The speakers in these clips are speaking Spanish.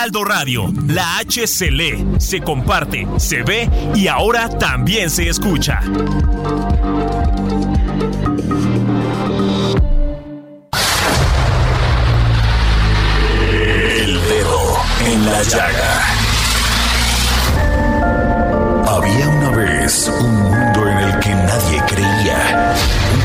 Heraldo Radio, la H se lee, se comparte, se ve y ahora también se escucha. El dedo en la llaga.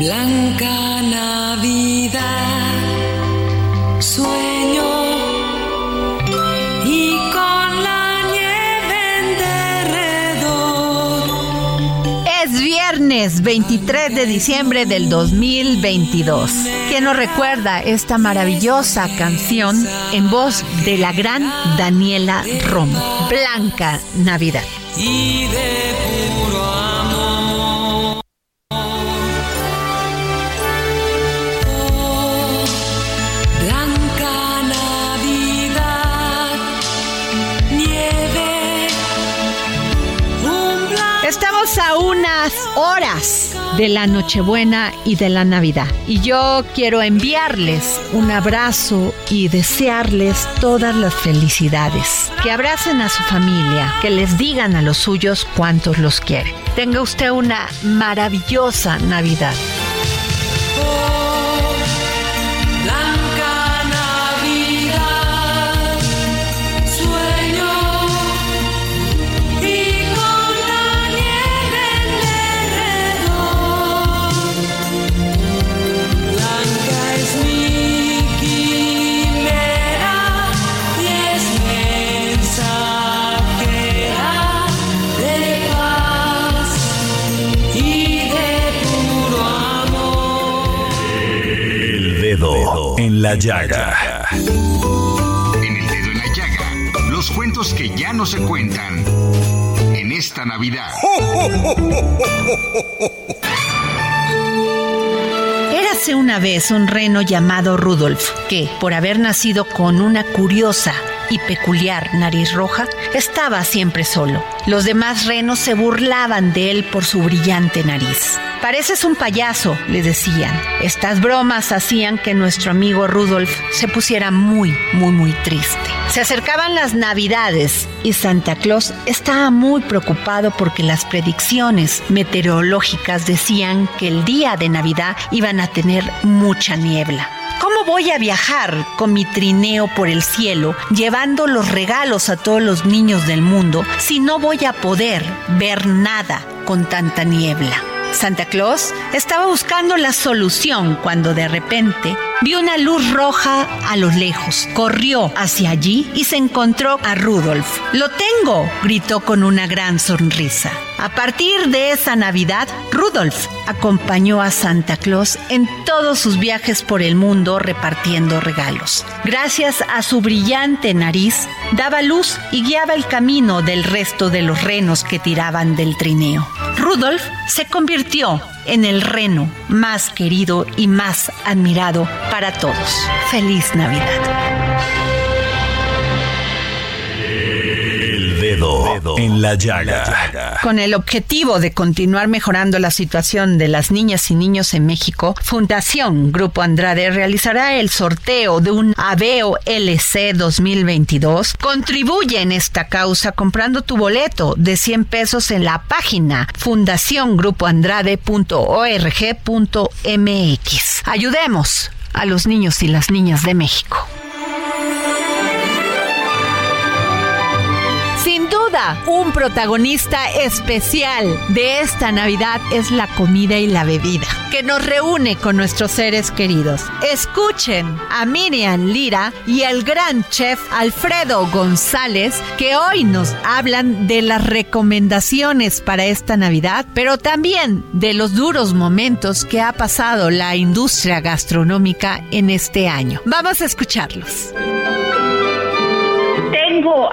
Blanca Navidad, sueño y con la nieve en derredor. Es viernes 23 de diciembre del 2022. ¿Quién nos recuerda esta maravillosa canción en voz de la gran Daniela Romo? Blanca Navidad. y de puro horas de la Nochebuena y de la Navidad. Y yo quiero enviarles un abrazo y desearles todas las felicidades. Que abracen a su familia, que les digan a los suyos cuántos los quieren. Tenga usted una maravillosa Navidad. En la Llaga. En el dedo en la llaga, los cuentos que ya no se cuentan en esta Navidad. Érase una vez un reno llamado Rudolf, que, por haber nacido con una curiosa y peculiar nariz roja, estaba siempre solo. Los demás renos se burlaban de él por su brillante nariz. Pareces un payaso, le decían. Estas bromas hacían que nuestro amigo Rudolf se pusiera muy, muy, muy triste. Se acercaban las navidades y Santa Claus estaba muy preocupado porque las predicciones meteorológicas decían que el día de Navidad iban a tener mucha niebla. ¿Cómo voy a viajar con mi trineo por el cielo llevando los regalos a todos los niños del mundo si no voy a poder ver nada con tanta niebla? Santa Claus estaba buscando la solución cuando de repente vio una luz roja a lo lejos. Corrió hacia allí y se encontró a Rudolf. ¡Lo tengo! gritó con una gran sonrisa. A partir de esa Navidad, Rudolf acompañó a Santa Claus en todos sus viajes por el mundo repartiendo regalos. Gracias a su brillante nariz, daba luz y guiaba el camino del resto de los renos que tiraban del trineo. Rudolf se convirtió en el reno más querido y más admirado para todos. Feliz Navidad. En la llaga. Con el objetivo de continuar mejorando la situación de las niñas y niños en México, Fundación Grupo Andrade realizará el sorteo de un Aveo LC 2022. Contribuye en esta causa comprando tu boleto de 100 pesos en la página fundaciongrupoandrade.org.mx. Ayudemos a los niños y las niñas de México. Un protagonista especial de esta Navidad es la comida y la bebida, que nos reúne con nuestros seres queridos. Escuchen a Miriam Lira y el gran chef Alfredo González, que hoy nos hablan de las recomendaciones para esta Navidad, pero también de los duros momentos que ha pasado la industria gastronómica en este año. Vamos a escucharlos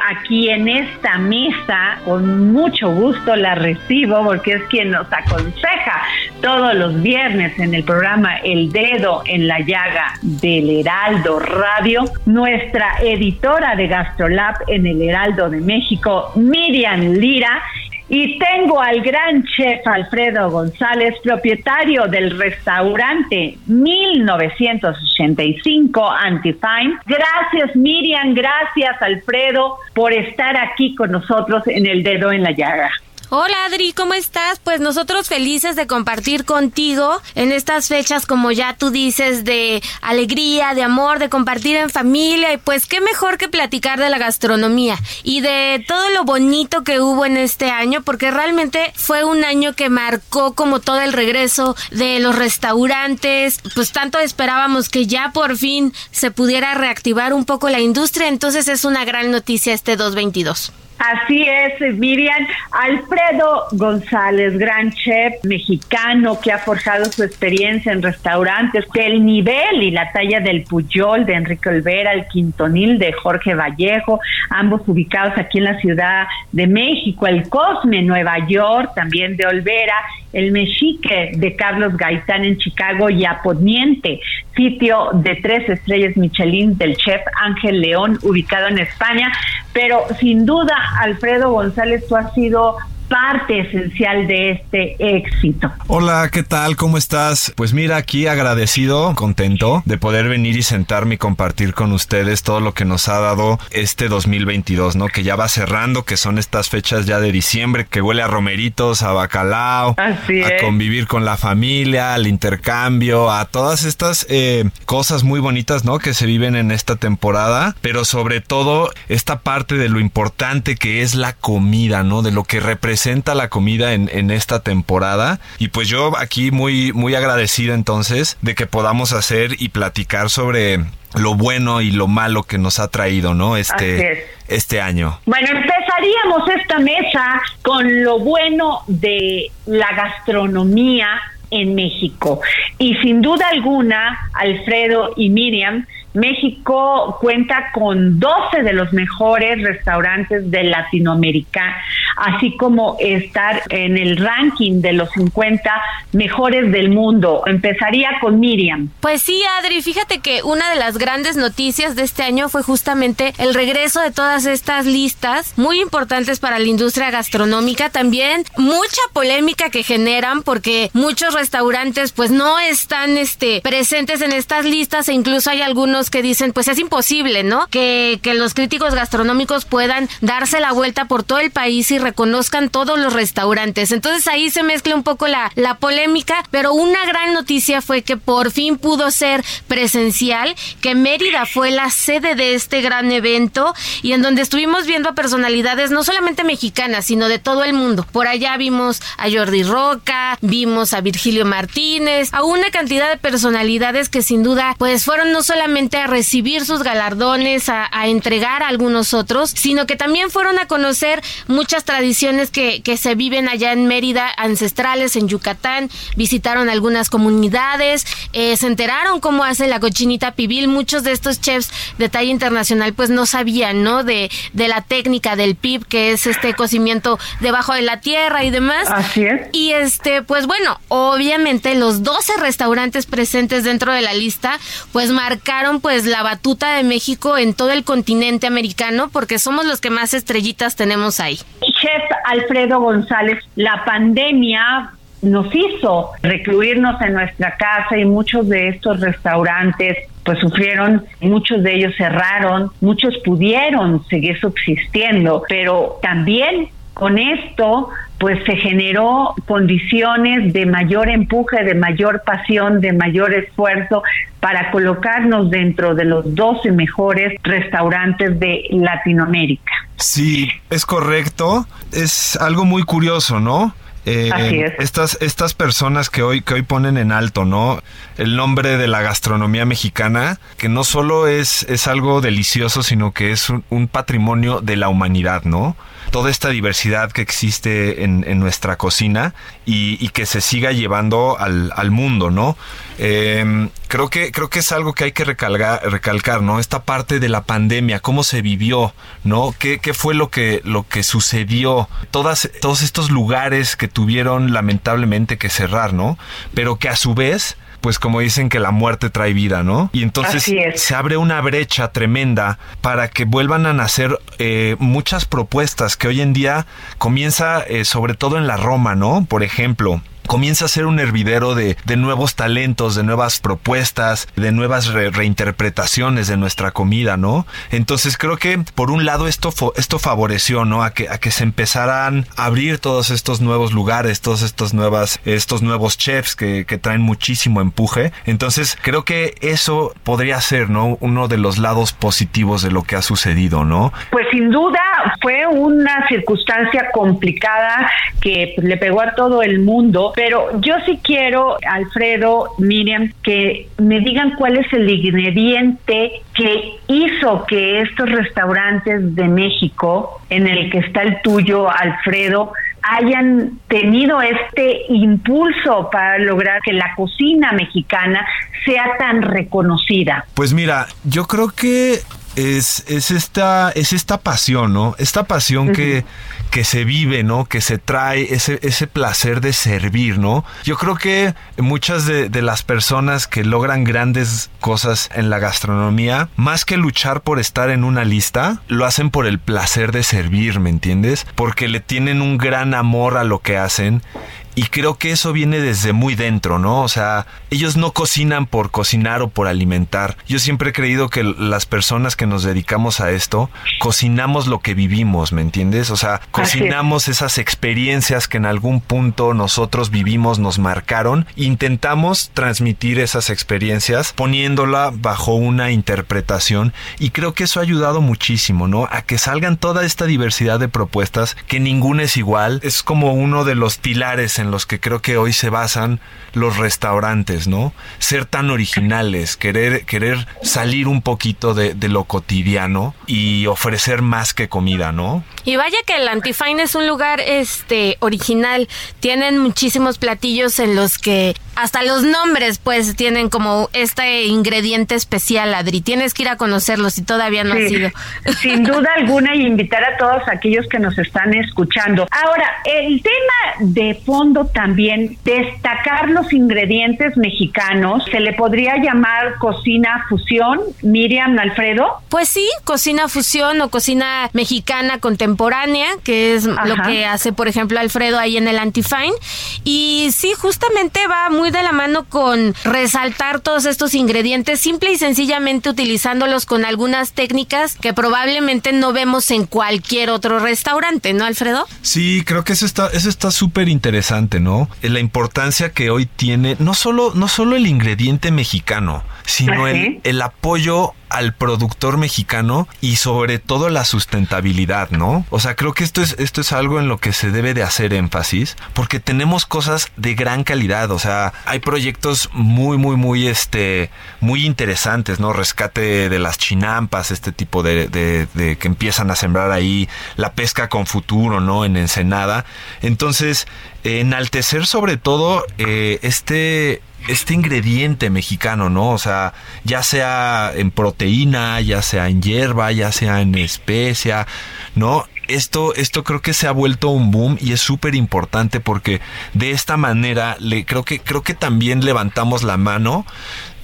aquí en esta mesa, con mucho gusto la recibo porque es quien nos aconseja todos los viernes en el programa El Dedo en la Llaga del Heraldo Radio, nuestra editora de Gastrolab en el Heraldo de México, Miriam Lira, y tengo al gran chef Alfredo González, propietario del restaurante 1985 Antifine. Gracias Miriam, gracias Alfredo por estar aquí con nosotros en el dedo en la llaga. Hola Adri, ¿cómo estás? Pues nosotros felices de compartir contigo en estas fechas, como ya tú dices, de alegría, de amor, de compartir en familia y pues qué mejor que platicar de la gastronomía y de todo lo bonito que hubo en este año, porque realmente fue un año que marcó como todo el regreso de los restaurantes, pues tanto esperábamos que ya por fin se pudiera reactivar un poco la industria, entonces es una gran noticia este 2022. Así es, Miriam. Alfredo González, gran chef mexicano que ha forjado su experiencia en restaurantes del nivel y la talla del Puyol de Enrique Olvera, el Quintonil de Jorge Vallejo, ambos ubicados aquí en la Ciudad de México, el Cosme, Nueva York, también de Olvera, el Mexique de Carlos Gaitán en Chicago y Aponiente, sitio de tres estrellas Michelin del chef Ángel León, ubicado en España. Pero sin duda, Alfredo González, tú has sido parte esencial de este éxito. Hola, ¿qué tal? ¿Cómo estás? Pues mira, aquí agradecido, contento de poder venir y sentarme y compartir con ustedes todo lo que nos ha dado este 2022, ¿no? Que ya va cerrando, que son estas fechas ya de diciembre, que huele a romeritos, a bacalao, Así a es. convivir con la familia, al intercambio, a todas estas eh, cosas muy bonitas, ¿no? Que se viven en esta temporada, pero sobre todo esta parte de lo importante que es la comida, ¿no? De lo que representa la comida en, en esta temporada. Y pues yo aquí muy, muy agradecido entonces de que podamos hacer y platicar sobre lo bueno y lo malo que nos ha traído, ¿no? Es. Este, este año. Bueno, empezaríamos esta mesa con lo bueno de la gastronomía en México. Y sin duda alguna, Alfredo y Miriam, México cuenta con 12 de los mejores restaurantes de Latinoamérica, así como estar en el ranking de los 50 mejores del mundo. Empezaría con Miriam. Pues sí, Adri, fíjate que una de las grandes noticias de este año fue justamente el regreso de todas estas listas muy importantes para la industria gastronómica, también mucha polémica que generan porque muchos restaurantes pues no están este presentes en estas listas e incluso hay algunos que dicen pues es imposible, ¿no? Que, que los críticos gastronómicos puedan darse la vuelta por todo el país y reconozcan todos los restaurantes. Entonces ahí se mezcla un poco la, la polémica, pero una gran noticia fue que por fin pudo ser presencial, que Mérida fue la sede de este gran evento y en donde estuvimos viendo a personalidades no solamente mexicanas, sino de todo el mundo. Por allá vimos a Jordi Roca, vimos a Virgilio Martínez, a una cantidad de personalidades que sin duda pues fueron no solamente a recibir sus galardones, a, a entregar a algunos otros, sino que también fueron a conocer muchas tradiciones que, que se viven allá en Mérida, ancestrales en Yucatán, visitaron algunas comunidades, eh, se enteraron cómo hace la cochinita pibil, muchos de estos chefs de talla internacional pues no sabían, ¿no? De, de la técnica del pib, que es este cocimiento debajo de la tierra y demás. Así es. Y este, pues bueno, obviamente los 12 restaurantes presentes dentro de la lista, pues marcaron pues la batuta de México en todo el continente americano, porque somos los que más estrellitas tenemos ahí. chef Alfredo González, la pandemia nos hizo recluirnos en nuestra casa y muchos de estos restaurantes pues sufrieron, muchos de ellos cerraron, muchos pudieron seguir subsistiendo, pero también con esto pues se generó condiciones de mayor empuje, de mayor pasión, de mayor esfuerzo para colocarnos dentro de los 12 mejores restaurantes de Latinoamérica. Sí, es correcto. Es algo muy curioso, ¿no? Eh, Así es. Estas, estas personas que hoy, que hoy ponen en alto, ¿no? El nombre de la gastronomía mexicana, que no solo es, es algo delicioso, sino que es un, un patrimonio de la humanidad, ¿no? Toda esta diversidad que existe en, en nuestra cocina y, y, que se siga llevando al, al mundo, ¿no? Eh, creo, que, creo que es algo que hay que recalcar, recalcar, ¿no? Esta parte de la pandemia, cómo se vivió, ¿no? ¿Qué, qué fue lo que, lo que sucedió? Todas, todos estos lugares que tuvieron lamentablemente que cerrar, ¿no? Pero que a su vez pues como dicen que la muerte trae vida, ¿no? Y entonces se abre una brecha tremenda para que vuelvan a nacer eh, muchas propuestas que hoy en día comienza eh, sobre todo en la Roma, ¿no? Por ejemplo, comienza a ser un hervidero de, de, nuevos talentos, de nuevas propuestas, de nuevas re reinterpretaciones de nuestra comida, ¿no? Entonces creo que por un lado esto, esto favoreció, ¿no? A que, a que se empezaran a abrir todos estos nuevos lugares, todos estos, nuevas, estos nuevos chefs que, que traen muchísimo empuje. Entonces creo que eso podría ser, ¿no? Uno de los lados positivos de lo que ha sucedido, ¿no? Pues sin duda fue una circunstancia complicada que le pegó a todo el mundo, pero yo sí quiero, Alfredo, Miriam, que me digan cuál es el ingrediente que hizo que estos restaurantes de México, en el que está el tuyo, Alfredo, hayan tenido este impulso para lograr que la cocina mexicana sea tan reconocida. Pues mira, yo creo que es, es, esta, es esta pasión, ¿no? Esta pasión uh -huh. que, que se vive, ¿no? Que se trae ese, ese placer de servir, ¿no? Yo creo que muchas de, de, las personas que logran grandes cosas en la gastronomía, más que luchar por estar en una lista, lo hacen por el placer de servir, ¿me entiendes? Porque le tienen un gran amor a lo que hacen y creo que eso viene desde muy dentro, ¿no? O sea, ellos no cocinan por cocinar o por alimentar. Yo siempre he creído que las personas que nos dedicamos a esto, cocinamos lo que vivimos, ¿me entiendes? O sea, cocinamos esas experiencias que en algún punto nosotros vivimos, nos marcaron. Intentamos transmitir esas experiencias poniéndola bajo una interpretación y creo que eso ha ayudado muchísimo, ¿no? A que salgan toda esta diversidad de propuestas, que ninguna es igual. Es como uno de los pilares en en los que creo que hoy se basan los restaurantes, ¿no? Ser tan originales, querer, querer salir un poquito de, de, lo cotidiano y ofrecer más que comida, ¿no? Y vaya que el Antifine es un lugar este original. Tienen muchísimos platillos en los que hasta los nombres pues tienen como este ingrediente especial, Adri. Tienes que ir a conocerlos si todavía no sí, has ido. Sin duda alguna y invitar a todos aquellos que nos están escuchando. Ahora, el tema de fondo también, destacar los ingredientes mexicanos, ¿se le podría llamar cocina fusión, Miriam Alfredo? Pues sí, cocina fusión o cocina mexicana contemporánea, que es Ajá. lo que hace, por ejemplo, Alfredo ahí en el Antifine. Y sí, justamente va muy de la mano con resaltar todos estos ingredientes, simple y sencillamente utilizándolos con algunas técnicas que probablemente no vemos en cualquier otro restaurante, ¿no, Alfredo? Sí, creo que eso está eso está súper interesante, La importancia que hoy tiene no solo no solo el ingrediente mexicano, sino el, el apoyo al productor mexicano y sobre todo la sustentabilidad, ¿no? O sea, creo que esto es, esto es algo en lo que se debe de hacer énfasis porque tenemos cosas de gran calidad, o sea, hay proyectos muy, muy, muy, este, muy interesantes, ¿no? Rescate de las chinampas, este tipo de, de, de que empiezan a sembrar ahí, la pesca con futuro, ¿no? En Ensenada. Entonces, enaltecer sobre todo eh, este este ingrediente mexicano, ¿no? O sea, ya sea en proteína, ya sea en hierba, ya sea en especia, ¿no? Esto, esto creo que se ha vuelto un boom y es súper importante porque de esta manera le, creo, que, creo que también levantamos la mano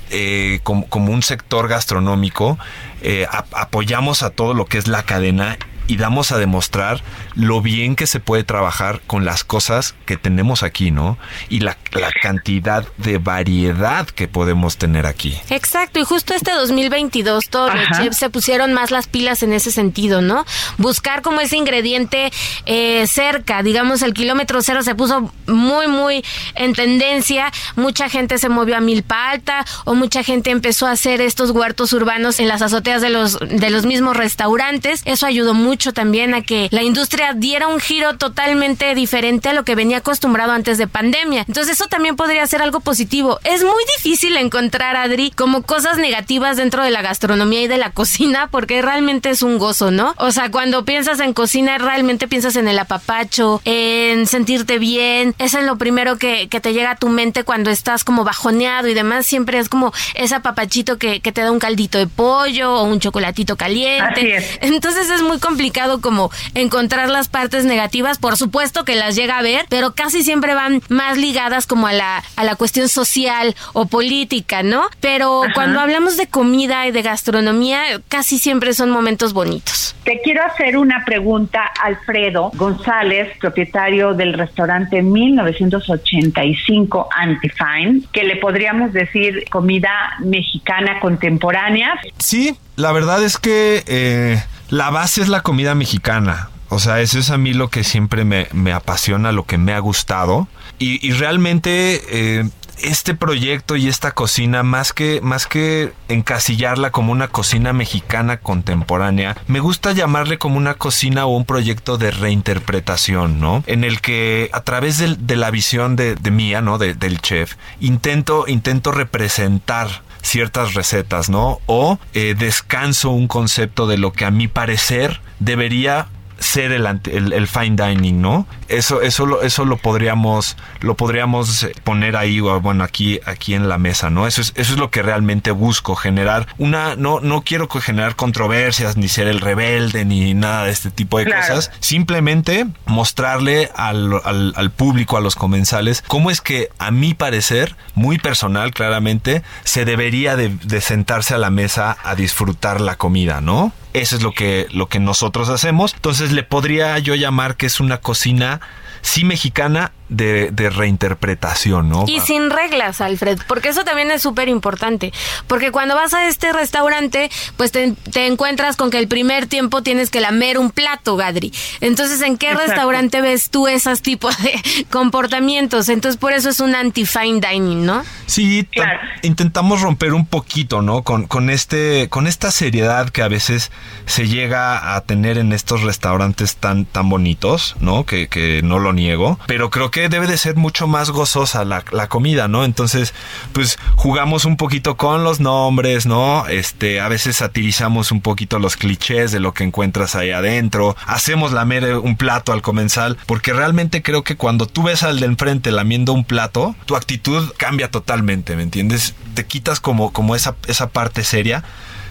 eh, como, como, un sector gastronómico, eh, apoyamos a todo lo que es la cadena y damos a demostrar lo bien que se puede trabajar con las cosas que tenemos aquí, ¿no? Y la, la cantidad de variedad que podemos tener aquí. Exacto, y justo este 2022 todos los Ajá. chefs se pusieron más las pilas en ese sentido, ¿no? Buscar como ese ingrediente eh, cerca, digamos el kilómetro cero se puso muy, muy en tendencia, mucha gente se movió a milpa alta o mucha gente empezó a hacer estos huertos urbanos en las azoteas de los, de los mismos restaurantes, eso ayudó mucho también a que la industria diera un giro totalmente diferente a lo que venía acostumbrado antes de pandemia, entonces eso también podría ser algo positivo, es muy difícil encontrar, Adri, como cosas negativas dentro de la gastronomía y de la cocina, porque realmente es un gozo, ¿no? O sea, cuando piensas en cocina, realmente piensas en el apapacho, en sentirte bien, eso es lo primero que, que te llega a tu mente cuando estás como bajoneado y demás, siempre es como ese apapachito que, que te da un caldito de pollo o un chocolatito caliente. Así es. Entonces es muy complicado como encontrar las partes negativas, por supuesto que las llega a ver, pero casi siempre van más ligadas como a la, a la cuestión social o política, ¿no? Pero Ajá. cuando hablamos de comida y de gastronomía, casi siempre son momentos bonitos. Te quiero hacer una pregunta, Alfredo González, propietario del restaurante 1985 Antifine, que le podríamos decir comida mexicana contemporánea. Sí, la verdad es que eh, la base es la comida mexicana. O sea, eso es a mí lo que siempre me, me apasiona, lo que me ha gustado. Y, y realmente eh, este proyecto y esta cocina, más que, más que encasillarla como una cocina mexicana contemporánea, me gusta llamarle como una cocina o un proyecto de reinterpretación, ¿no? En el que a través del- de, la visión de, de mía, ¿no? De- del chef, intento, intento representar ciertas recetas, ¿no? O eh, descanso un concepto de lo que a mi parecer debería ser el, el, el fine dining, ¿no? Eso, eso, lo, eso lo podríamos, lo podríamos eh, poner ahí, o bueno, aquí, aquí en la mesa, ¿no? Eso es, eso es lo que realmente busco, generar una, no, no quiero generar controversias, ni ser el rebelde, ni nada de este tipo de Claro. cosas. Simplemente mostrarle al, al, al público, a los comensales, cómo es que, a mi parecer, muy personal, claramente, se debería de, de sentarse a la mesa a disfrutar la comida, ¿no? Eso es lo que, lo que nosotros hacemos. Entonces le podría yo llamar que es una cocina, sí mexicana, de, de reinterpretación, ¿no? Y sin reglas, Alfred, porque eso también es súper importante. Porque cuando vas a este restaurante, pues te, te encuentras con que el primer tiempo tienes que lamer un plato, Gadri. Entonces, ¿en qué Exacto. restaurante ves tú esos tipos de comportamientos? Entonces, por eso es un anti-fine dining, ¿no? Sí, Claro. intentamos romper un poquito, ¿no? Con, con este, con esta seriedad que a veces se llega a tener en estos restaurantes tan, tan bonitos, ¿no? Que, que no lo niego. Pero creo que debe de ser mucho más gozosa la, comida, ¿no? Entonces, pues jugamos un poquito con los nombres, ¿no? Este, a veces satirizamos un poquito los clichés de lo que encuentras ahí adentro. Hacemos lamer eh, un plato al comensal, porque realmente creo que cuando tú ves al de enfrente lamiendo un plato, tu actitud cambia totalmente, ¿me entiendes? Te quitas como, como esa, esa parte seria.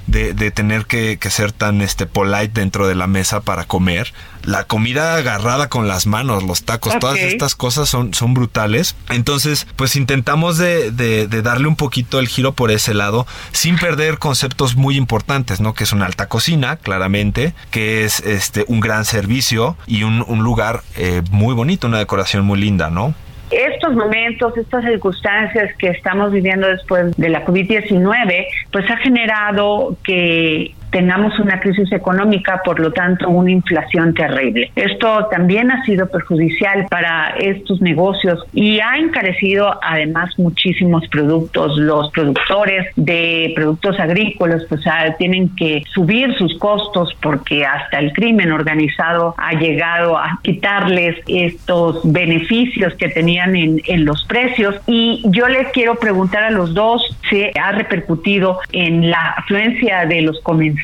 De, de tener que, que ser tan este polite dentro de la mesa para comer. La comida agarrada con las manos, los tacos, todas estas cosas son, son brutales. Entonces, pues intentamos de, de- de darle un poquito el giro por ese lado, sin perder conceptos muy importantes, ¿no? Que es una alta cocina, claramente, que es este un gran servicio y un, un lugar eh, muy bonito, una decoración muy linda, ¿no? Estos momentos, estas circunstancias que estamos viviendo después de la COVID-19, pues ha generado que tengamos una crisis económica, por lo tanto una inflación terrible. Esto también ha sido perjudicial para estos negocios y ha encarecido además muchísimos productos. Los productores de productos agrícolas pues ah, tienen que subir sus costos porque hasta el crimen organizado ha llegado a quitarles estos beneficios que tenían en, en los precios. Y yo les quiero preguntar a los dos si ha repercutido en la afluencia de los comensales.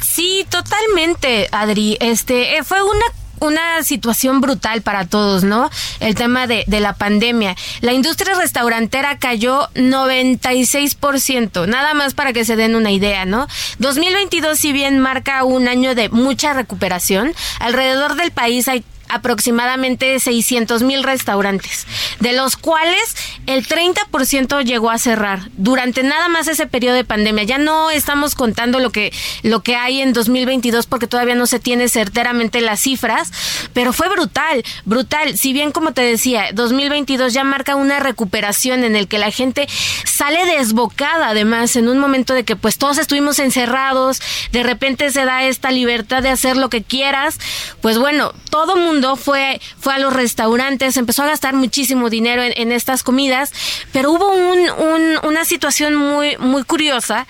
Sí, totalmente, Adri. Este, eh, fue una una situación brutal para todos, ¿no? El tema de, de la pandemia. La industria restaurantera cayó 96%, nada más para que se den una idea, ¿no? 2022, si bien marca un año de mucha recuperación, alrededor del país hay aproximadamente 600 mil restaurantes, de los cuales el 30% llegó a cerrar durante nada más ese periodo de pandemia. Ya no estamos contando lo que, lo que hay en 2022 porque todavía no se tiene certeramente las cifras, pero fue brutal, brutal. Si bien, como te decía, 2022 ya marca una recuperación en el que la gente sale desbocada, además, en un momento de que pues todos estuvimos encerrados, de repente se da esta libertad de hacer lo que quieras, pues bueno, todo mundo fue, fue a los restaurantes, empezó a gastar muchísimo dinero en, en estas comidas, pero hubo un, un, una situación muy, muy curiosa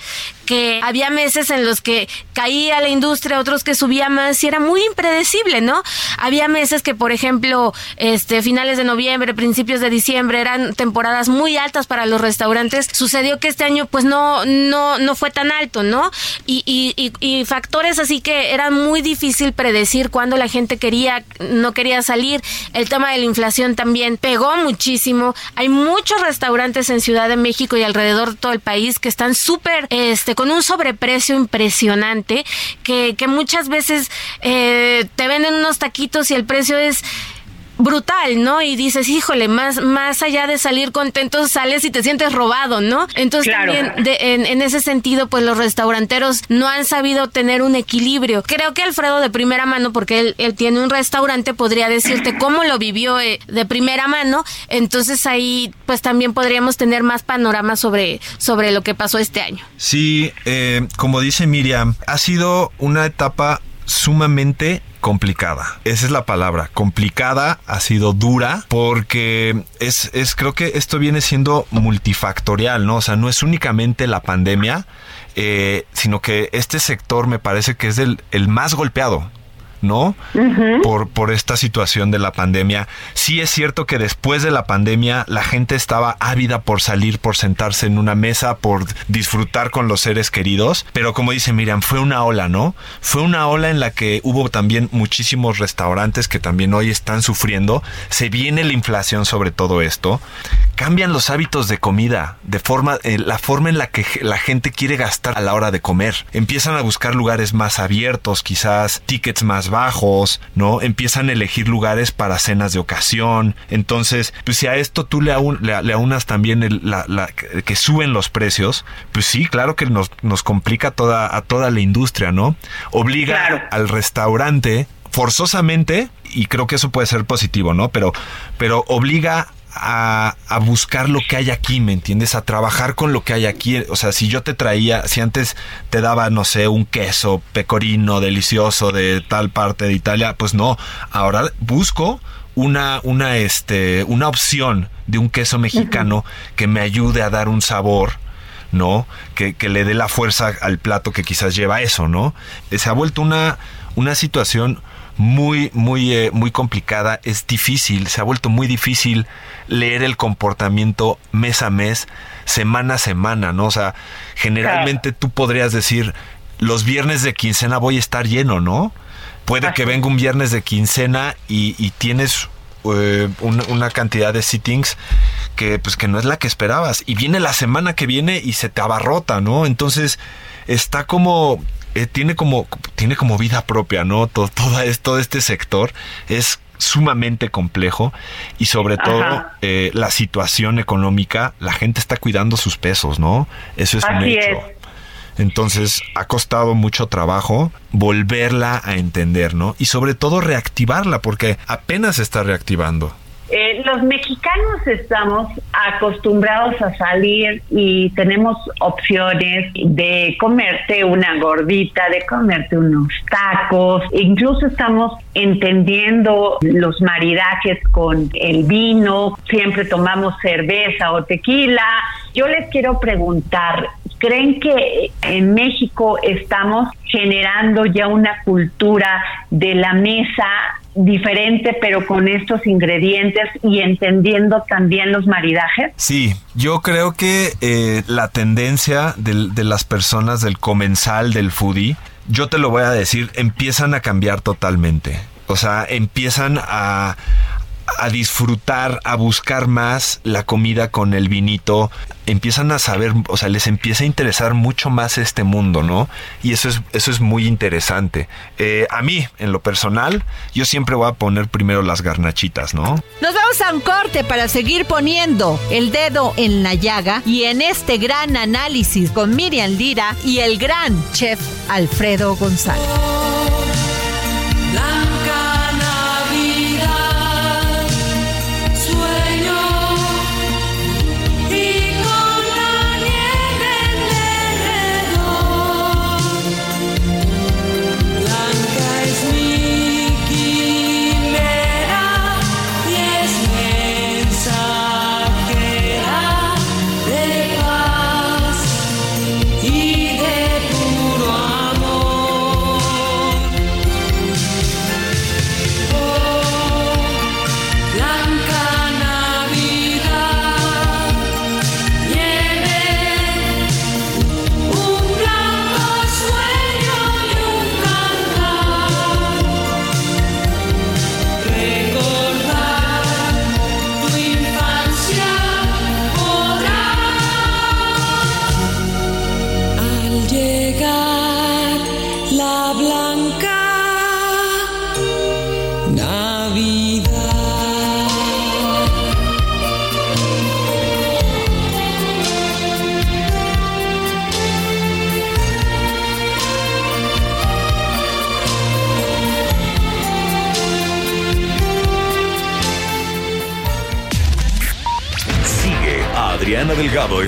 que había meses en los que caía la industria, otros que subía más y era muy impredecible, ¿no? Había meses que, por ejemplo, este finales de noviembre, principios de diciembre eran temporadas muy altas para los restaurantes. Sucedió que este año pues no no no fue tan alto, ¿no? Y, y, y, y factores así que era muy difícil predecir cuándo la gente quería no quería salir. El tema de la inflación también pegó muchísimo. Hay muchos restaurantes en Ciudad de México y alrededor de todo el país que están súper este con un sobreprecio impresionante que, que muchas veces eh, te venden unos taquitos y el precio es brutal, ¿no? Y dices, híjole, más, más allá de salir contento, sales y te sientes robado, ¿no? Entonces Claro. también de- en, en ese sentido, pues los restauranteros no han sabido tener un equilibrio. Creo que Alfredo de primera mano, porque él, él tiene un restaurante, podría decirte cómo lo vivió eh, de primera mano. Entonces ahí, pues también podríamos tener más panorama sobre, sobre lo que pasó este año. Sí, eh, como dice Miriam, ha sido una etapa sumamente complicada. Esa es la palabra. Complicada, ha sido dura, porque es, es, creo que esto viene siendo multifactorial, ¿no? O sea, no es únicamente la pandemia, eh, sino que este sector me parece que es el, el más golpeado. ¿No? por, por esta situación de la pandemia. Sí es cierto que después de la pandemia la gente estaba ávida por salir, por sentarse en una mesa, por disfrutar con los seres queridos, pero como dice Miriam, fue una ola, ¿no? Fue una ola en la que hubo también muchísimos restaurantes que también hoy están sufriendo. Se viene la inflación sobre todo esto. Cambian los hábitos de comida, de forma, eh, la forma en la que la gente quiere gastar a la hora de comer. Empiezan a buscar lugares más abiertos, quizás tickets más bajos, ¿no? Empiezan a elegir lugares para cenas de ocasión. Entonces, pues si a esto tú le, aun- le, le aunas también el- la, la- que suben los precios, pues sí, claro que nos, nos complica toda, a toda la industria, ¿no? Obliga Claro. al restaurante forzosamente, y creo que eso puede ser positivo, ¿no? Pero, pero obliga a, a buscar lo que hay aquí, ¿me entiendes? A trabajar con lo que hay aquí. O sea, si yo te traía, si antes te daba, no sé, un queso pecorino delicioso de tal parte de Italia, pues no. Ahora busco una, una, este, una opción de un queso mexicano que me ayude a dar un sabor ¿no? Que, que le dé la fuerza al plato que quizás lleva eso, ¿no? Eh, Se ha vuelto una, una situación muy, muy, eh, muy complicada, es difícil, se ha vuelto muy difícil leer el comportamiento mes a mes, semana a semana, ¿no? O sea, generalmente tú podrías decir, los viernes de quincena voy a estar lleno, ¿no? Puede que venga un viernes de quincena y, y tienes eh, una, una cantidad de sittings que pues que no es la que esperabas y viene la semana que viene y se te abarrota, ¿no? Entonces está como eh, tiene como tiene como vida propia, ¿no? Todo, todo, es- todo este sector es sumamente complejo y sobre todo eh, la situación económica, la gente está cuidando sus pesos, ¿no? Eso es un Así hecho. es. Entonces ha costado mucho trabajo volverla a entender, ¿no? Y sobre todo reactivarla, porque apenas se está reactivando. Eh, los mexicanos estamos acostumbrados a salir y tenemos opciones de comerte una gordita, de comerte unos tacos, incluso estamos entendiendo los maridajes con el vino, siempre tomamos cerveza o tequila. Yo les quiero preguntar, ¿creen que en México estamos generando ya una cultura de la mesa diferente, pero con estos ingredientes y entendiendo también los maridajes? Sí, yo creo que eh, la tendencia de, las personas del comensal, del foodie, yo te lo voy a decir, empiezan a cambiar totalmente. O sea, empiezan a, a disfrutar, a buscar más la comida con el vinito, empiezan a saber, o sea, les empieza a interesar mucho más este mundo, ¿no? Y eso es, eso es muy interesante. Eh, a mí, en lo personal, yo siempre voy a poner primero las garnachitas, ¿no? Nos vamos a un corte para seguir poniendo el dedo en la llaga y en este gran análisis con Miriam Lira y el gran chef Alfredo González.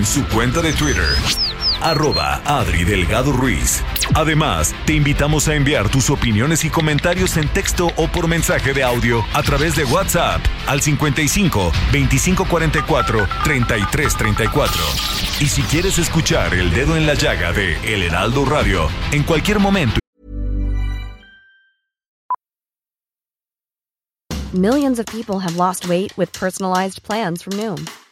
Su cuenta de Twitter. Arroba Adri Delgado Ruiz. Además, te invitamos a enviar tus opiniones y comentarios en texto o por mensaje de audio a través de WhatsApp al 55 2544 3334. Y si quieres escuchar El Dedo en la Llaga de El Heraldo Radio en cualquier momento Millions of people have lost weight with personalized plans from Noom,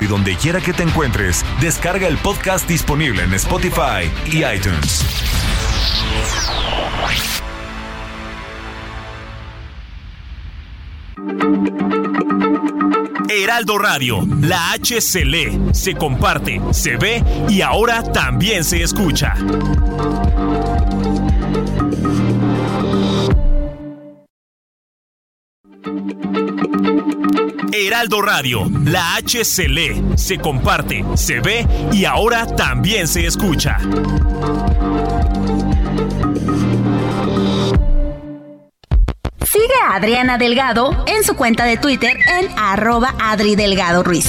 Y donde quiera que te encuentres, descarga el podcast disponible en Spotify y iTunes. Heraldo Radio, la H se lee, se comparte, se ve y ahora también se escucha. Heraldo Radio, la H se lee, se comparte, se ve y ahora también se escucha. Sigue a Adriana Delgado en su cuenta de Twitter en arroba Adri Delgado Ruiz.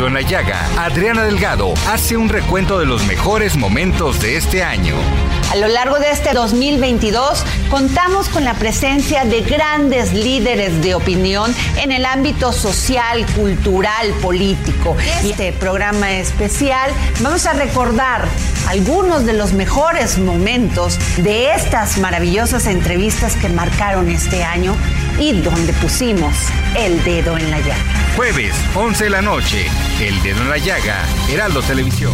En la Llaga, Adriana Delgado hace un recuento de los mejores momentos de este año. A lo largo de este 2022 contamos con la presencia de grandes líderes de opinión en el ámbito social, cultural, político. Y este programa especial vamos a recordar algunos de los mejores momentos de estas maravillosas entrevistas que marcaron este año y donde pusimos el dedo en la llaga. Jueves, 11 de la noche, El Dedo en la Llaga, Heraldo Televisión.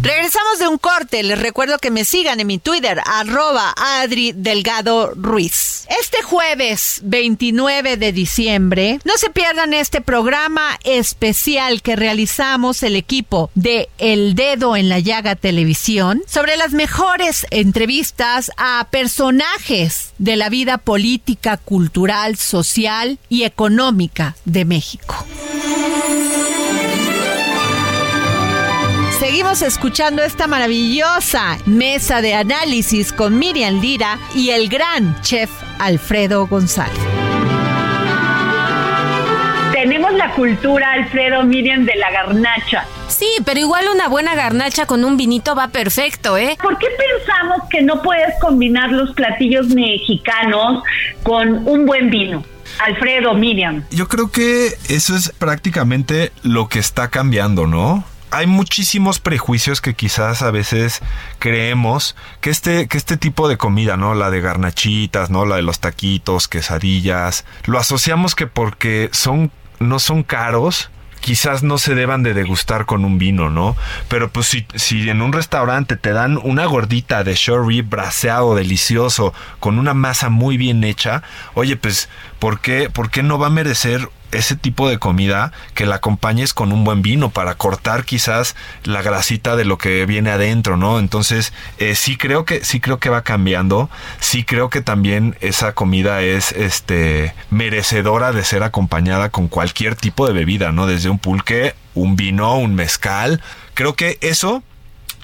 Regresamos de un corte. Les recuerdo que me sigan en mi Twitter, arroba Adri Delgado Ruiz. Este jueves 29 de diciembre, no se pierdan este programa especial que realizamos el equipo de El Dedo en la Llaga Televisión sobre las mejores entrevistas a personajes de la vida política, cultural, social y económica de México. Seguimos escuchando esta maravillosa mesa de análisis con Miriam Lira y el gran chef Alfredo González. Tenemos la cultura, Alfredo Miriam, de la garnacha. Sí, pero igual una buena garnacha con un vinito va perfecto, ¿eh? ¿Por qué pensamos que no puedes combinar los platillos mexicanos con un buen vino? Alfredo, Miriam. Yo creo que eso es prácticamente lo que está cambiando, ¿no? Hay muchísimos prejuicios que quizás a veces creemos que este, que este tipo de comida, ¿no? La de garnachitas, ¿no? La de los taquitos, quesadillas, lo asociamos que porque son, no son caros, quizás no se deban de degustar con un vino, ¿no? Pero pues si, si en un restaurante te dan una gordita de short rib braseado delicioso con una masa muy bien hecha, oye, pues ¿por qué, por qué no va a merecer ese tipo de comida que la acompañes con un buen vino para cortar quizás la grasita de lo que viene adentro, ¿no? Entonces, eh, sí creo que sí creo que va cambiando, sí creo que también esa comida es este merecedora de ser acompañada con cualquier tipo de bebida, ¿no? Desde un pulque, un vino, un mezcal. Creo que eso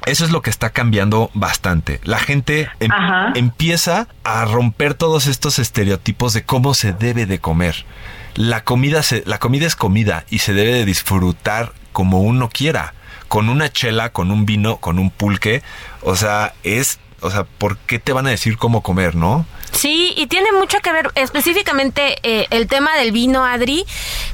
eso es lo que está cambiando bastante. La gente em empieza a romper todos estos estereotipos de cómo se debe de comer la comida, se, la comida es comida y se debe de disfrutar como uno quiera. Con una chela, con un vino, con un pulque. O sea, es o sea, ¿por qué te van a decir cómo comer, no? Sí, y tiene mucho que ver específicamente eh, el tema del vino, Adri,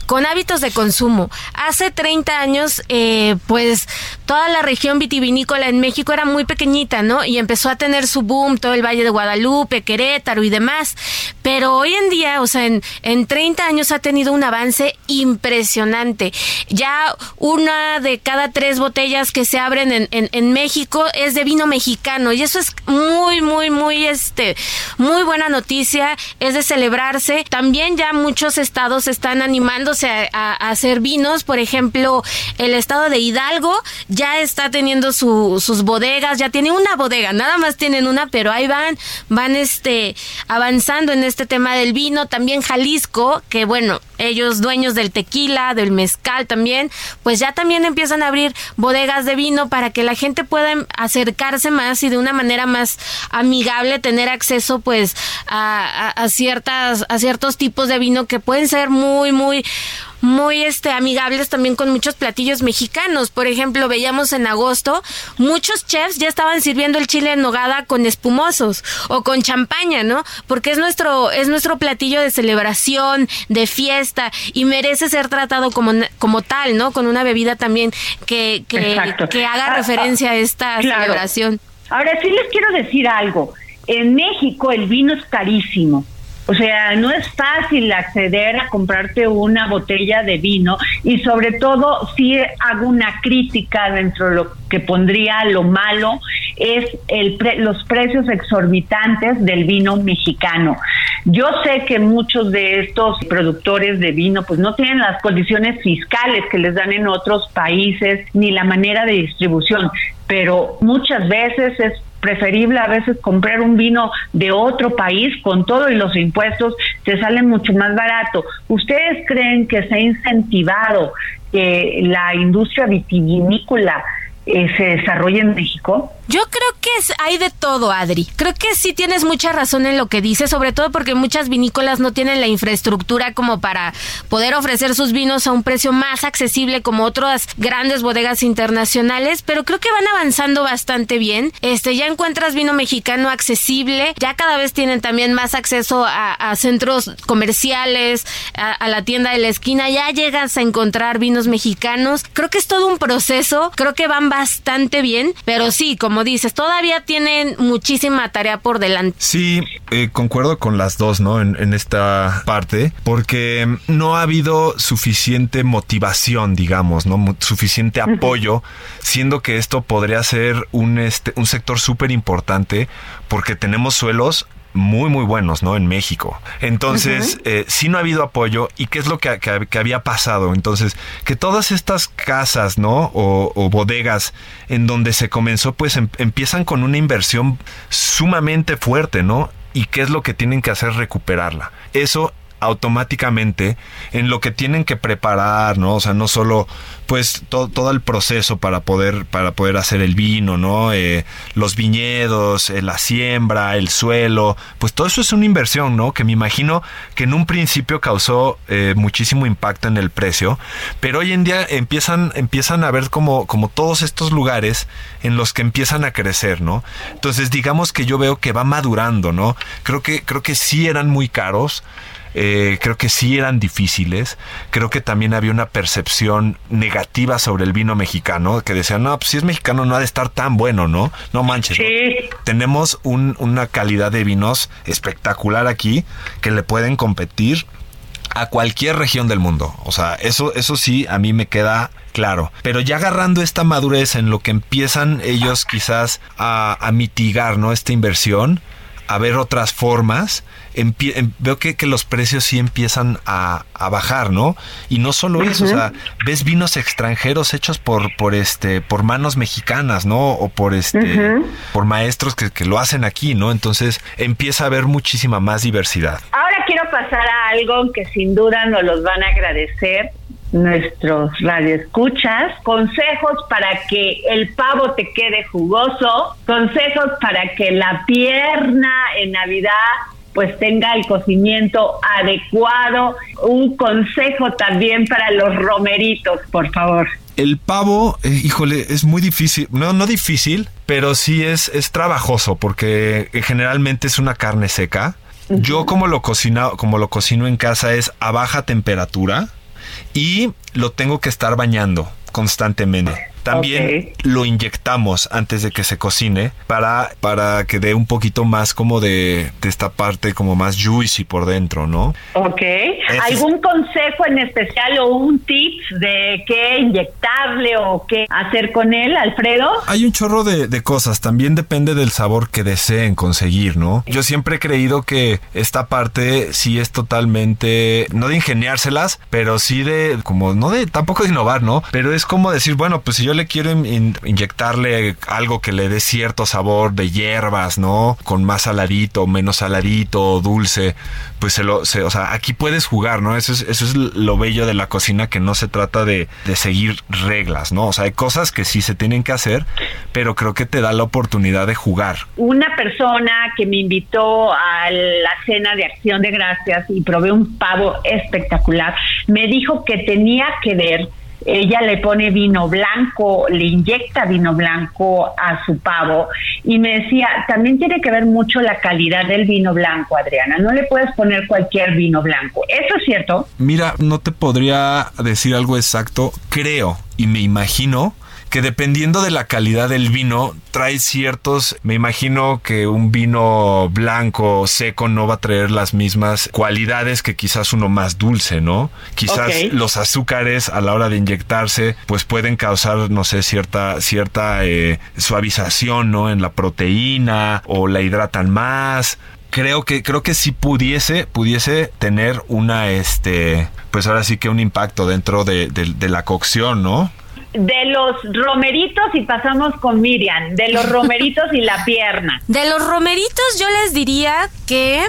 con hábitos de consumo. Hace 30 años, eh, pues toda la región vitivinícola en México era muy pequeñita, ¿no? Y empezó a tener su boom todo el Valle de Guadalupe, Querétaro y demás. Pero hoy en día, o sea, en, en 30 años ha tenido un avance impresionante. Ya una de cada tres botellas que se abren en, en, en México es de vino mexicano y eso es muy, muy, muy, este, muy buena noticia, es de celebrarse. También ya muchos estados están animándose a, hacer vinos, por ejemplo, el estado de Hidalgo ya está teniendo sus bodegas, ya tiene una bodega, nada más tienen una, pero ahí van, van este, avanzando en este tema del vino. También Jalisco, que bueno, ellos dueños del tequila, del mezcal también, pues ya también empiezan a abrir bodegas de vino para que la gente pueda acercarse más y de una manera más amigable tener acceso pues a, a, ciertas a ciertos tipos de vino que pueden ser muy muy muy este amigables también con muchos platillos mexicanos. Por ejemplo, veíamos en agosto muchos chefs ya estaban sirviendo el chile en nogada con espumosos o con champaña, ¿no? Porque es nuestro es nuestro platillo de celebración, de fiesta y merece ser tratado como como tal, ¿no? Con una bebida también que que, que haga ah, referencia a esta celebración. Ahora sí les quiero decir algo. En México el vino es carísimo. O sea, no es fácil acceder a comprarte una botella de vino y sobre todo si hago una crítica dentro de lo que pondría lo malo es el los precios exorbitantes del vino mexicano. Yo sé que muchos de estos productores de vino pues no tienen las condiciones fiscales que les dan en otros países ni la manera de distribución, pero muchas veces es preferible a veces comprar un vino de otro país con todo y los impuestos te sale mucho más barato. ¿Ustedes creen que se ha incentivado que la industria vitivinícola eh, se desarrolle en México? Yo creo que hay de todo, Adri. Creo que sí tienes mucha razón en lo que dices, sobre todo porque muchas vinícolas no tienen la infraestructura como para poder ofrecer sus vinos a un precio más accesible como otras grandes bodegas internacionales, pero creo que van avanzando bastante bien. Este, ya encuentras vino mexicano accesible, ya cada vez tienen también más acceso a, centros comerciales, a, a la tienda de la esquina, ya llegas a encontrar vinos mexicanos. Creo que es todo un proceso, creo que van bastante bien, pero sí, como dices, todavía tienen muchísima tarea por delante. Sí, eh, concuerdo con las dos, ¿no? En, en esta parte, porque no ha habido suficiente motivación, digamos, ¿no? Suficiente apoyo, siendo que esto podría ser un, este, un sector súper importante, porque tenemos suelos muy muy buenos, ¿no? En México. Entonces, eh, sí no ha habido apoyo. ¿Y qué es lo que, que- que había pasado? Entonces, que todas estas casas, ¿no? O, o bodegas en donde se comenzó, pues em- empiezan con una inversión sumamente fuerte, ¿no? ¿Y qué es lo que tienen que hacer? Recuperarla. Eso automáticamente en lo que tienen que preparar, ¿no? O sea, no solo pues to- todo el proceso para poder para poder hacer el vino, ¿no? Eh, los viñedos, eh, la siembra, el suelo, pues todo eso es una inversión, ¿no? Que me imagino que en un principio causó eh, muchísimo impacto en el precio, pero hoy en día empiezan empiezan a ver como como todos estos lugares en los que empiezan a crecer, ¿no? Entonces digamos que yo veo que va madurando, ¿no? Creo que creo que sí eran muy caros. Eh, creo que sí eran difíciles. Creo que también había una percepción negativa sobre el vino mexicano, que decían, no, pues si es mexicano no ha de estar tan bueno, ¿no? No manches. ¿no? Tenemos un- una calidad de vinos espectacular aquí que le pueden competir a cualquier región del mundo. O sea, eso, eso sí a mí me queda claro. Pero ya agarrando esta madurez en lo que empiezan ellos quizás a, a mitigar, ¿no? Esta inversión, a ver otras formas, em- veo que, que los precios sí empiezan a, a bajar, ¿no? Y no solo eso, o sea, ves vinos extranjeros hechos por, por este, por manos mexicanas, ¿no? O por este, por maestros que, que lo hacen aquí, ¿no? Entonces empieza a haber muchísima más diversidad. Ahora quiero pasar a algo que sin duda nos los van a agradecer nuestros radioescuchas, consejos para que el pavo te quede jugoso, consejos para que la pierna en Navidad pues tenga el cocimiento adecuado, un consejo también para los romeritos, por favor. El pavo, eh, híjole, es muy difícil. No, no difícil, pero sí es, es trabajoso porque eh, generalmente es una carne seca. Yo como lo cocino, como lo cocino en casa es a baja temperatura y lo tengo que estar bañando constantemente. También lo inyectamos antes de que se cocine para, para que dé un poquito más como de, de esta parte como más juicy por dentro, ¿no? Ok. ¿Algún consejo en especial o un tips de qué inyectarle o qué hacer con él, Alfredo? Hay un chorro de, de cosas, también depende del sabor que deseen conseguir, ¿no? Yo siempre he creído que esta parte sí es totalmente, no de ingeniárselas, pero sí de, como, no de, tampoco de innovar, ¿no? Pero es como decir, bueno, pues si yo le quiero in- in- inyectarle algo que le dé cierto sabor de hierbas, ¿no? Con más saladito, menos saladito, dulce, pues se lo, se- o sea, aquí puedes jugar, ¿no? Eso es, eso es lo bello de la cocina, que no se trata de, de seguir reglas, ¿no? O sea, hay cosas que sí se tienen que hacer, pero creo que te da la oportunidad de jugar. Una persona que me invitó a la cena de acción de gracias y probé un pavo espectacular, me dijo que tenía que ver ella le pone vino blanco, le inyecta vino blanco a su pavo y me decía, también tiene que ver mucho la calidad del vino blanco, Adriana, no le puedes poner cualquier vino blanco. ¿Eso es cierto? Mira, no te podría decir algo exacto, creo y me imagino que dependiendo de la calidad del vino, trae ciertos, me imagino que un vino blanco seco no va a traer las mismas cualidades que quizás uno más dulce, ¿no? Quizás los azúcares a la hora de inyectarse, pues pueden causar, no sé, cierta, cierta eh, suavización, ¿no? En la proteína o la hidratan más creo que creo que sí pudiese pudiese tener una este pues ahora sí que un impacto dentro de, de- de la cocción no De los romeritos y pasamos con Miriam, de los romeritos y la pierna. De los romeritos yo les diría que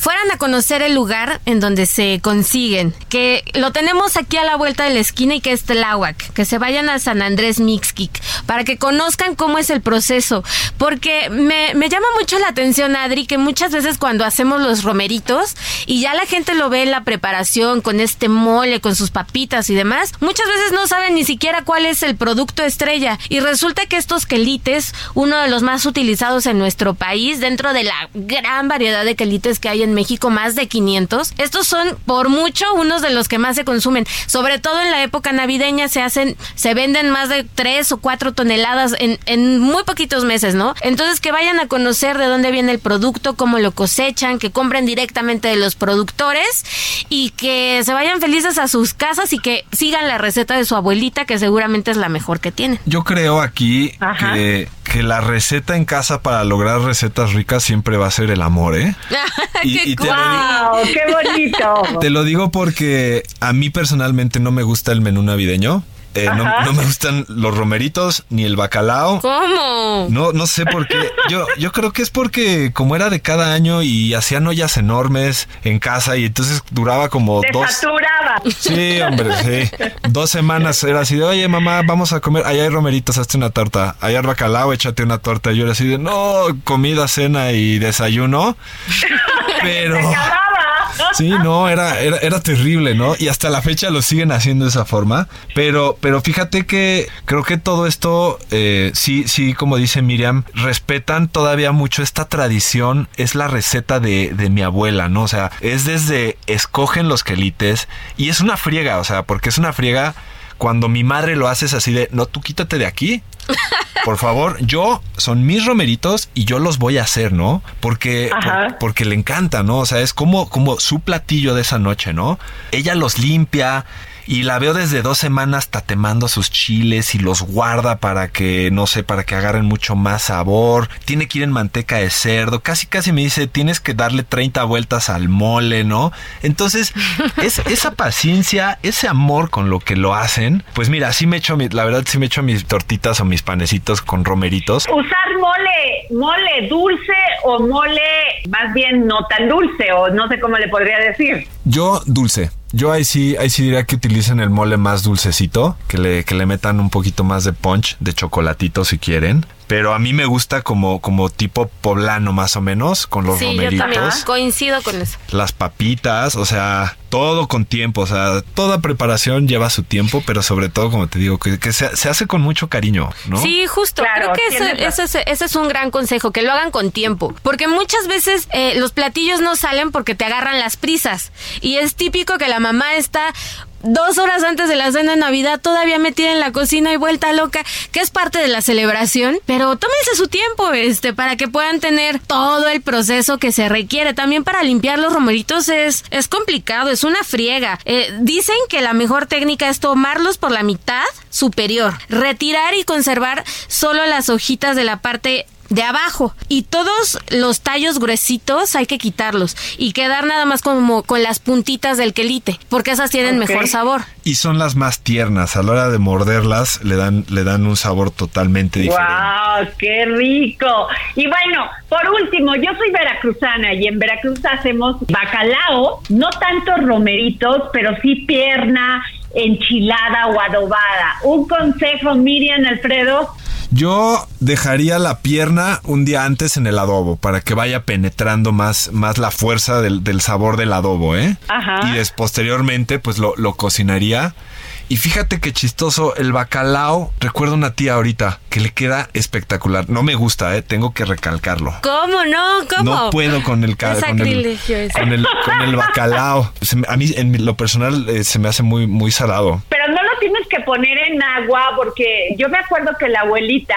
fueran a conocer el lugar en donde se consiguen, que lo tenemos aquí a la vuelta de la esquina y que es Tláhuac, que se vayan a San Andrés Mixquic, para que conozcan cómo es el proceso, porque me, me llama mucho la atención, Adri, que muchas veces cuando hacemos los romeritos y ya la gente lo ve en la preparación con este mole, con sus papitas y demás, muchas veces no saben ni siquiera cuál es el producto estrella. Y resulta que estos quelites, uno de los más utilizados en nuestro país, dentro de la gran variedad de quelites que hay en en México más de 500. Estos son por mucho unos de los que más se consumen. Sobre todo en la época navideña se hacen, se venden más de 3 o 4 toneladas en, en muy poquitos meses, ¿no? Entonces que vayan a conocer de dónde viene el producto, cómo lo cosechan, que compren directamente de los productores y que se vayan felices a sus casas y que sigan la receta de su abuelita, que seguramente es la mejor que tiene. Yo creo aquí que, que la receta en casa para lograr recetas ricas siempre va a ser el amor, ¿eh? Y- ¡Qué y te lo ¡Wow! ¡Qué bonito! Te lo digo porque a mí personalmente no me gusta el menú navideño. Eh, no, no me gustan los romeritos ni el bacalao. ¿Cómo? No, no sé por qué. Yo, yo creo que es porque como era de cada año y hacían ollas enormes en casa y entonces duraba como Te dos. saturaba. Sí, hombre, sí. Dos semanas era así de, oye, mamá, vamos a comer. Allá hay romeritos, hazte una torta. Allá hay bacalao, échate una torta. Yo era así de, no, comida, cena y desayuno. Pero... Sí, no, era, era, era terrible, ¿no? Y hasta la fecha lo siguen haciendo de esa forma. Pero, pero fíjate que creo que todo esto, eh, sí, sí, como dice Miriam, respetan todavía mucho esta tradición. Es la receta de, de mi abuela, ¿no? O sea, es desde escogen los quelites y es una friega, o sea, porque es una friega cuando mi madre lo hace así de, no, tú quítate de aquí. Por favor, yo son mis romeritos y yo los voy a hacer, ¿no? Porque por- porque le encanta, ¿no? O sea, es como como su platillo de esa noche, ¿no? Ella los limpia y la veo desde dos semanas tatemando sus chiles y los guarda para que, no sé, para que agarren mucho más sabor. Tiene que ir en manteca de cerdo. Casi, casi me dice, tienes que darle 30 vueltas al mole, ¿no? Entonces, es, esa paciencia, ese amor con lo que lo hacen, pues mira, sí me echo, mi- la verdad, sí me echo mis tortitas o mis panecitos con romeritos. Usar mole, mole dulce o mole más bien no tan dulce o no sé cómo le podría decir. Yo dulce. Yo ahí sí, ahí sí diría que utilicen el mole más dulcecito, que le, que le metan un poquito más de punch, de chocolatito si quieren. Pero a mí me gusta como, como tipo poblano más o menos, con los sí, yo romeritos. también coincido con eso. Las papitas, o sea, todo con tiempo, o sea, toda preparación lleva su tiempo, pero sobre todo, como te digo, que, que se, se hace con mucho cariño, ¿no? Sí, justo. Claro, Creo que ese, tienes ese es, ese es un gran consejo, que lo hagan con tiempo. Porque muchas veces eh, los platillos no salen porque te agarran las prisas. Y es típico que la mamá está dos horas antes de la cena de Navidad todavía metida en la cocina y vuelta loca, que es parte de la celebración. Pero tómense su tiempo, este, para que puedan tener todo el proceso que se requiere. También para limpiar los romeritos es, es complicado, es una friega. Eh, dicen que la mejor técnica es tomarlos por la mitad superior, retirar y conservar solo las hojitas de la parte de abajo y todos los tallos gruesitos hay que quitarlos y quedar nada más como con las puntitas del quelite porque esas tienen mejor sabor. Y son las más tiernas, a la hora de morderlas le dan, le dan un sabor totalmente diferente. ¡Wow! ¡Qué rico! Y bueno, por último, yo soy veracruzana y en Veracruz hacemos bacalao, no tanto romeritos, pero sí pierna, enchilada o adobada. Un consejo, Miriam Alfredo. Yo dejaría la pierna un día antes en el adobo para que vaya penetrando más, más la fuerza del, del sabor del adobo, ¿eh? Ajá. Y des, posteriormente, pues lo, lo cocinaría. Y fíjate qué chistoso, el bacalao, recuerdo una tía ahorita que le queda espectacular. No me gusta, ¿eh? Tengo que recalcarlo. ¿Cómo no? ¿Cómo? No puedo con el, con el, con el, con el bacalao. Se a mí, en lo personal, eh, se me hace muy, muy salado. Pero no poner en agua porque yo me acuerdo que la abuelita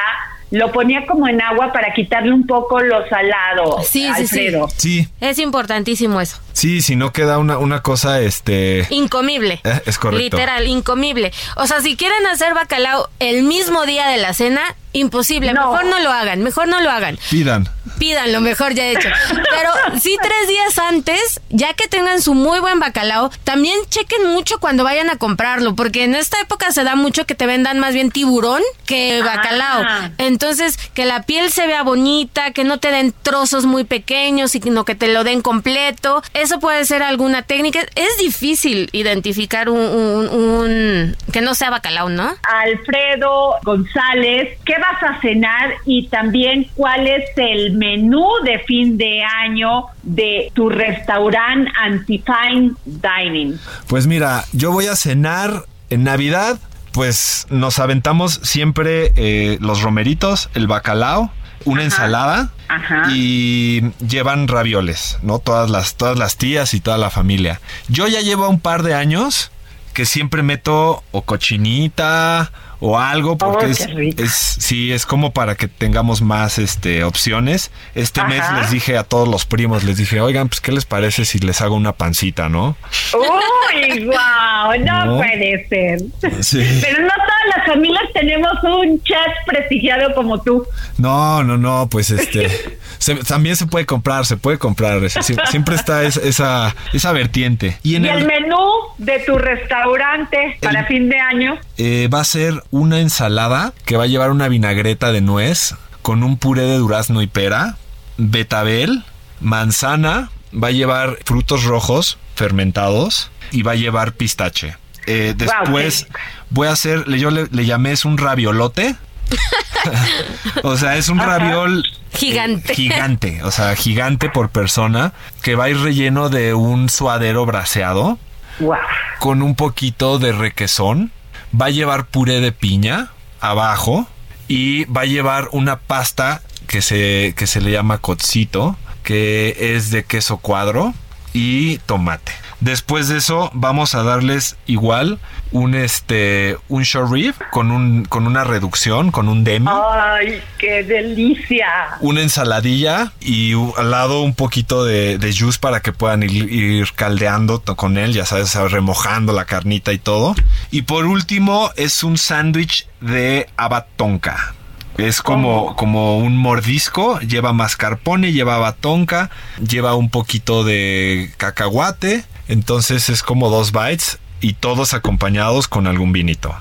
lo ponía como en agua para quitarle un poco lo salado. Sí, sí, sí. Alfredo. Sí, Es importantísimo eso. Sí, si no queda una, una cosa, este... Incomible. Eh, es correcto. Literal, incomible. O sea, si quieren hacer bacalao el mismo día de la cena, imposible. No. Mejor no lo hagan, mejor no lo hagan. Pidan. Pídanlo, mejor ya hecho. Pero sí tres días antes, ya que tengan su muy buen bacalao, también chequen mucho cuando vayan a comprarlo, porque en esta época se da mucho que te vendan más bien tiburón que bacalao. Ah. Entonces, que la piel se vea bonita, que no te den trozos muy pequeños, sino que te lo den completo. Eso puede ser alguna técnica. Es difícil identificar un, un- un- que no sea bacalao, ¿no? Alfredo González, ¿qué vas a cenar? Y también, ¿cuál es el menú de fin de año de tu restaurante Antifine Dining? Pues mira, yo voy a cenar en Navidad. Pues nos aventamos siempre eh, los romeritos, el bacalao. Una ensalada Ajá. y llevan ravioles, ¿no? Todas las, todas las tías y toda la familia. Yo ya llevo un par de años que siempre meto o cochinita o algo porque Oh, es, es sí es como para que tengamos más este opciones este Ajá. mes les dije a todos los primos les dije oigan pues qué les parece si les hago una pancita no Uy, wow, no, No. puede ser. Sí. Pero no todas las familias tenemos un chef prestigiado como tú. no no no pues este se- también se puede comprar se puede comprar Sie- siempre está es- esa esa vertiente y Y, en el el, menú de tu restaurante para El- fin de año. eh, va a ser una ensalada que va a llevar una vinagreta de nuez con un puré de durazno y pera, betabel, manzana, va a llevar frutos rojos fermentados y va a llevar pistache. Eh, después voy a hacer, yo le, le llamé es un raviolote. o sea, es un raviol Gigante. eh, gigante, o sea, gigante por persona, que va a ir relleno de un suadero braseado Wow. con un poquito de requesón. Va a llevar puré de piña abajo y va a llevar una pasta que se, que se le llama cocito, que es de queso cuadro y tomate. Después de eso vamos a darles igual un este un short rib con un con una reducción, con un demi Ay, qué delicia. una ensaladilla y al lado un poquito de, de juice para que puedan ir, ir caldeando con él, ya sabes, remojando la carnita y todo. Y por último es un sándwich de abatonca. Es como, como un mordisco, lleva mascarpone, lleva batonca, lleva un poquito de cacahuate, entonces es como dos bites y todos acompañados con algún vinito.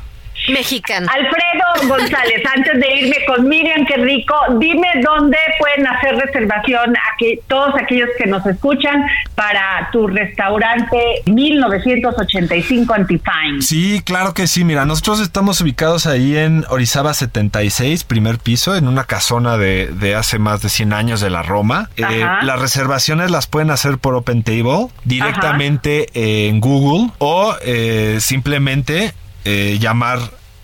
Mexicano. Alfredo González, antes de irme con Miriam, qué rico, dime dónde pueden hacer reservación a que todos aquellos que nos escuchan para tu restaurante 1985 Antifine. Sí, claro que sí. Mira, nosotros estamos ubicados ahí en Orizaba 76, primer piso, en una casona de, de hace más de 100 años de la Roma. Eh, las reservaciones las pueden hacer por Open Table, directamente en Google o eh, simplemente eh, llamar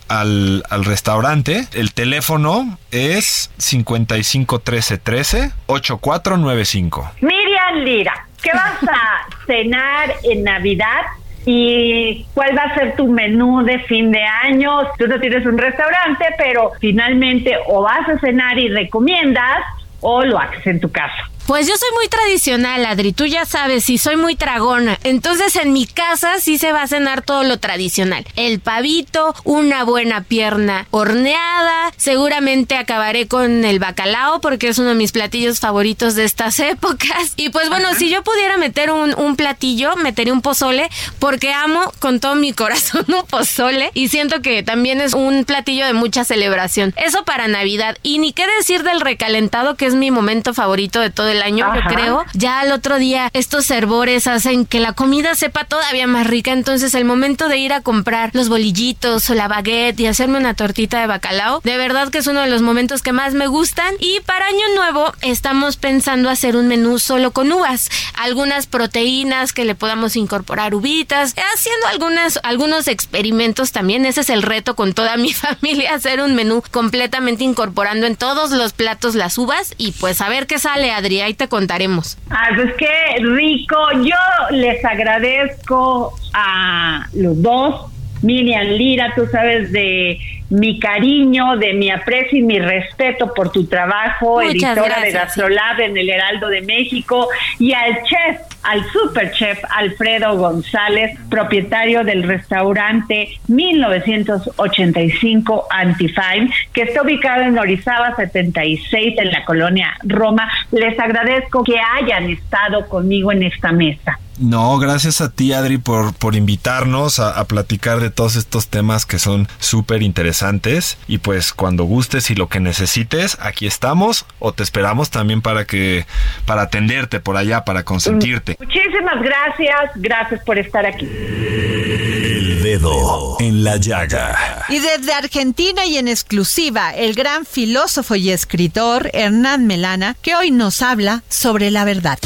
al, al restaurante. El teléfono es 55 13 13 8495. Miriam Lira, ¿qué vas a cenar en Navidad? ¿Y cuál va a ser tu menú de fin de año? Tú no tienes un restaurante, pero finalmente o vas a cenar y recomiendas o lo haces en tu casa. Pues yo soy muy tradicional, Adri. Tú ya sabes, y soy muy tragona. Entonces en mi casa sí se va a cenar todo lo tradicional. El pavito, una buena pierna horneada. Seguramente acabaré con el bacalao porque es uno de mis platillos favoritos de estas épocas. Y pues bueno, si yo pudiera meter un, un platillo, metería un pozole porque amo con todo mi corazón un pozole y siento que también es un platillo de mucha celebración. Eso para Navidad. Y ni qué decir del recalentado que es mi momento favorito de todo el año, Ajá. yo creo. Ya al otro día estos hervores hacen que la comida sepa todavía más rica. Entonces el momento de ir a comprar los bolillitos o la baguette y hacerme una tortita de bacalao, de verdad que es uno de los momentos que más me gustan. Y para Año Nuevo estamos pensando hacer un menú solo con uvas. Algunas proteínas que le podamos incorporar uvitas, haciendo algunas, algunos experimentos también. Ese es el reto con toda mi familia, hacer un menú completamente incorporando en todos los platos las uvas y pues a ver qué sale, Adri, ahí te contaremos. Ah, pues qué rico. Yo les agradezco a los dos. Miriam Lira, tú sabes de mi cariño, de mi aprecio y mi respeto por tu trabajo, Muchas editora de Gastrolab en el Heraldo de México, y al chef, al super chef Alfredo González, propietario del restaurante 1985 Antifine, que está ubicado en Orizaba 76 en la colonia Roma. Les agradezco que hayan estado conmigo en esta mesa. No, gracias a ti, Adri, por, por invitarnos a, a platicar de todos estos temas que son súper interesantes. Y pues cuando gustes y lo que necesites, aquí estamos o te esperamos también para que, para atenderte por allá, para consentirte. Muchísimas gracias, gracias por estar aquí. El dedo en la llaga. Y desde Argentina y en exclusiva, el gran filósofo y escritor Hernán Melana, que hoy nos habla sobre la verdad.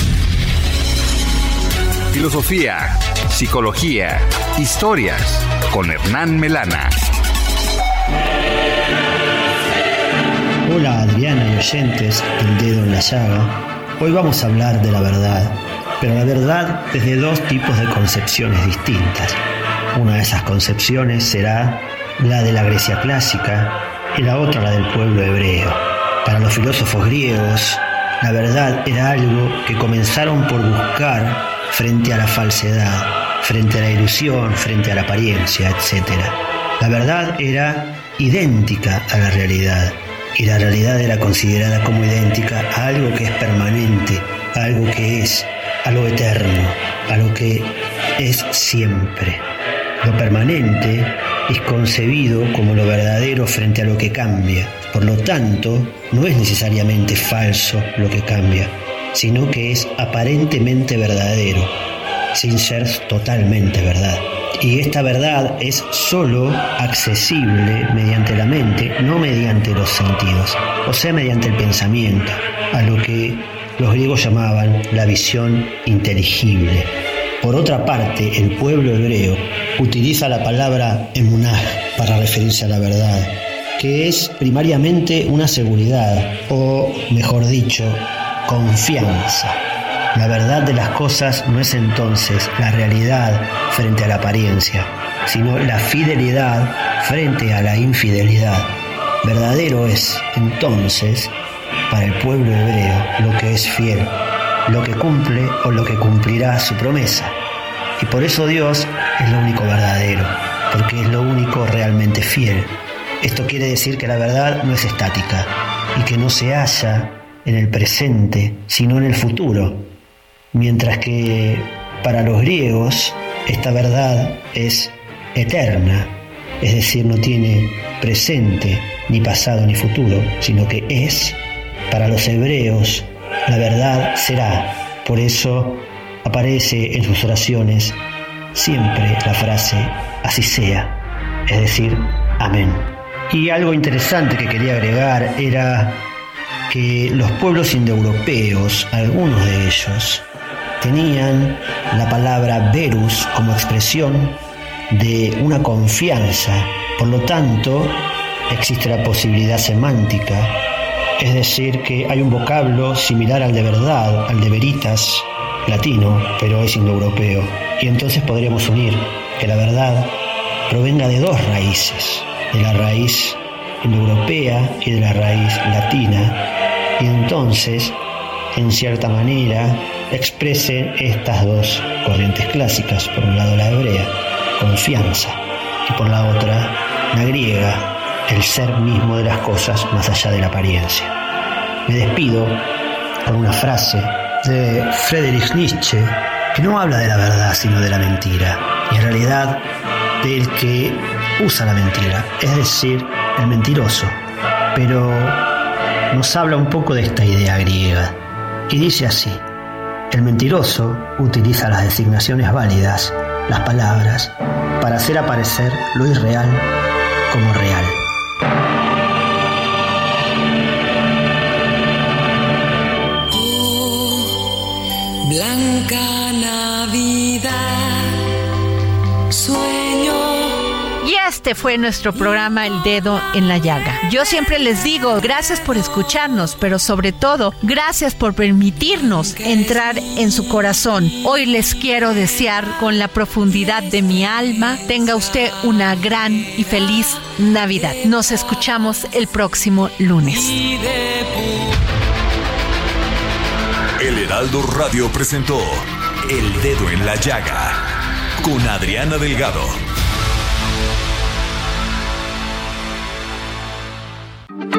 Filosofía, psicología, historias con Hernán Melana. Hola Adriana y oyentes del dedo en la llaga, hoy vamos a hablar de la verdad, pero la verdad desde dos tipos de concepciones distintas. Una de esas concepciones será la de la Grecia clásica y la otra la del pueblo hebreo. Para los filósofos griegos, la verdad era algo que comenzaron por buscar frente a la falsedad, frente a la ilusión, frente a la apariencia, etc. La verdad era idéntica a la realidad y la realidad era considerada como idéntica a algo que es permanente, a algo que es, a lo eterno, a lo que es siempre. Lo permanente es concebido como lo verdadero frente a lo que cambia. Por lo tanto, no es necesariamente falso lo que cambia, sino que es aparentemente verdadero, sin ser totalmente verdad. Y esta verdad es sólo accesible mediante la mente, no mediante los sentidos, o sea, mediante el pensamiento, a lo que los griegos llamaban la visión inteligible. Por otra parte, el pueblo hebreo utiliza la palabra emunah para referirse a la verdad, que es primariamente una seguridad, o mejor dicho, confianza. La verdad de las cosas no es entonces la realidad frente a la apariencia, sino la fidelidad frente a la infidelidad. Verdadero es entonces para el pueblo hebreo lo que es fiel, lo que cumple o lo que cumplirá su promesa. Y por eso Dios es lo único verdadero, porque es lo único realmente fiel. Esto quiere decir que la verdad no es estática y que no se halla en el presente, sino en el futuro. Mientras que para los griegos esta verdad es eterna, es decir, no tiene presente, ni pasado, ni futuro, sino que es. Para los hebreos la verdad será. Por eso aparece en sus oraciones siempre la frase así sea, es decir, amén. Y algo interesante que quería agregar era que los pueblos indoeuropeos, algunos de ellos, tenían la palabra verus como expresión de una confianza. Por lo tanto, existe la posibilidad semántica, es decir, que hay un vocablo similar al de verdad, al de veritas, latino, pero es indoeuropeo. Y entonces podríamos unir que la verdad provenga de dos raíces, de la raíz indoeuropea y de la raíz latina, y entonces, en cierta manera, exprese estas dos corrientes clásicas, por un lado la hebrea, confianza, y por la otra la griega, el ser mismo de las cosas más allá de la apariencia. Me despido con una frase de Friedrich Nietzsche, que no habla de la verdad, sino de la mentira, y en realidad del que usa la mentira, es decir, el mentiroso. Pero nos habla un poco de esta idea griega, y dice así, el mentiroso utiliza las designaciones válidas, las palabras, para hacer aparecer lo irreal como real. Blanca Navidad, este fue nuestro programa El Dedo en la Llaga. Yo siempre les digo, gracias por escucharnos, pero sobre todo, gracias por permitirnos entrar en su corazón. Hoy les quiero desear con la profundidad de mi alma, tenga usted una gran y feliz Navidad. Nos escuchamos el próximo lunes. El Heraldo Radio presentó El Dedo en la Llaga con Adriana Delgado.